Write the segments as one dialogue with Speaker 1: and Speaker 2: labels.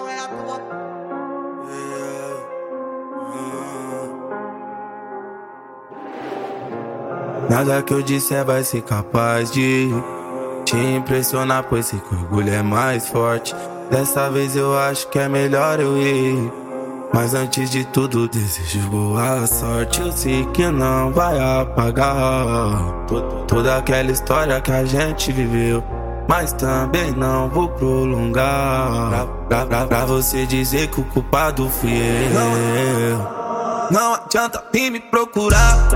Speaker 1: não é à toa. Nada que eu disser vai ser capaz de te impressionar, pois sei que o orgulho é mais forte. Dessa vez eu acho que é melhor eu ir. Mas antes de tudo, desejo boa sorte. Eu sei que não vai apagar toda aquela história que a gente viveu. Mas também não vou prolongar. Pra, pra, pra você dizer que o culpado fui eu. Não adianta vir me procurar.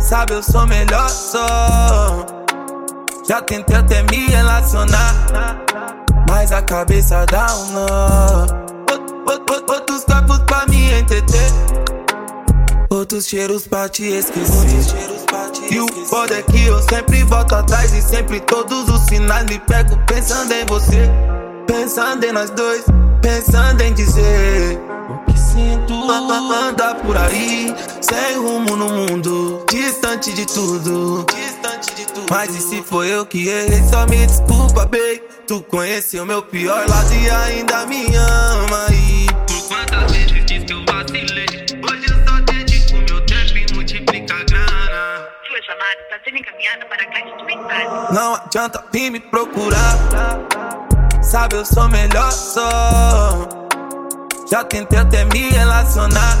Speaker 1: Sabe, eu sou melhor só. Já tentei até me relacionar. Mas a cabeça dá um nó. Outros corpos pra me entreter. Outros cheiros pra te esquecer. E o foda é que eu sempre volto atrás e sempre todos os sinais me pego pensando em você. Pensando em nós dois, pensando em dizer o que sinto. Anda por aí, sem rumo no mundo. Distante de tudo. Mas e se foi eu que errei? Só me desculpa, baby. Tu conheceu meu pior lado e ainda me ama.
Speaker 2: Chamada está sendo encaminhada para a caixa de mensagem.
Speaker 1: Não adianta vir me procurar. Sabe, eu sou melhor só. Já tentei até me relacionar.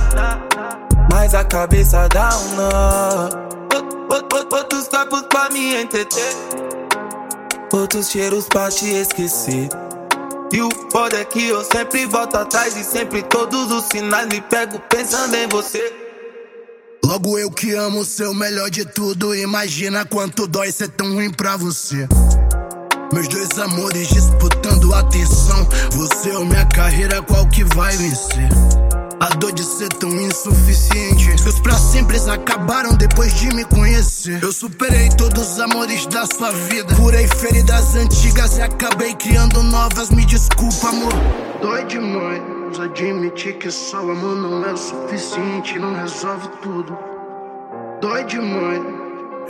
Speaker 1: Mas a cabeça dá um nó. Outros corpos pra me entreter. Outros cheiros pra te esquecer. E o foda é que eu sempre volto atrás e sempre todos os sinais me pego pensando em você.
Speaker 3: Logo eu que amo ser o melhor de tudo. Imagina quanto dói ser tão ruim pra você. Meus dois amores disputando atenção. Você ou minha carreira, qual que vai vencer? A dor de ser tão insuficiente. Meus pra sempre acabaram depois de me conhecer. Eu superei todos os amores da sua vida. Curei feridas antigas e acabei criando novas. Me desculpa, amor. Dói demais. Admitir que só o amor não é o suficiente. Não resolve tudo. Dói demais.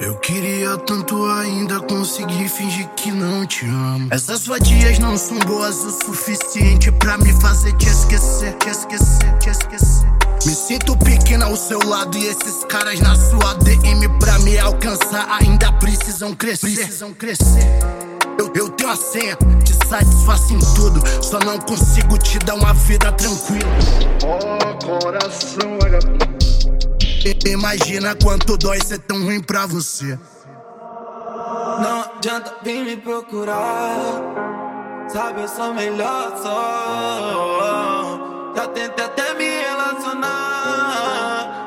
Speaker 3: Eu queria tanto ainda conseguir fingir que não te amo. Essas vadias não são boas o suficiente pra me fazer te esquecer, te esquecer, te esquecer. Me sinto pequena ao seu lado e esses caras na sua DM pra me alcançar ainda precisam crescer. Precisam crescer. Eu, eu tenho a senha, te satisfaço em tudo. Só não consigo te dar uma vida tranquila. Oh, coração vagabundo. Imagina quanto dói ser tão ruim pra você.
Speaker 1: Não adianta vir me procurar. Sabe, eu sou melhor só. Já tentei até me relacionar.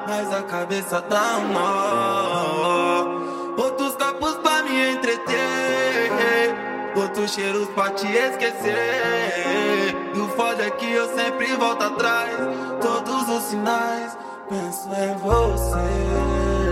Speaker 1: Mas a cabeça dá um nó. Outros cheiros pra te esquecer. E o foda é que eu sempre volto atrás. Todos os sinais penso em você.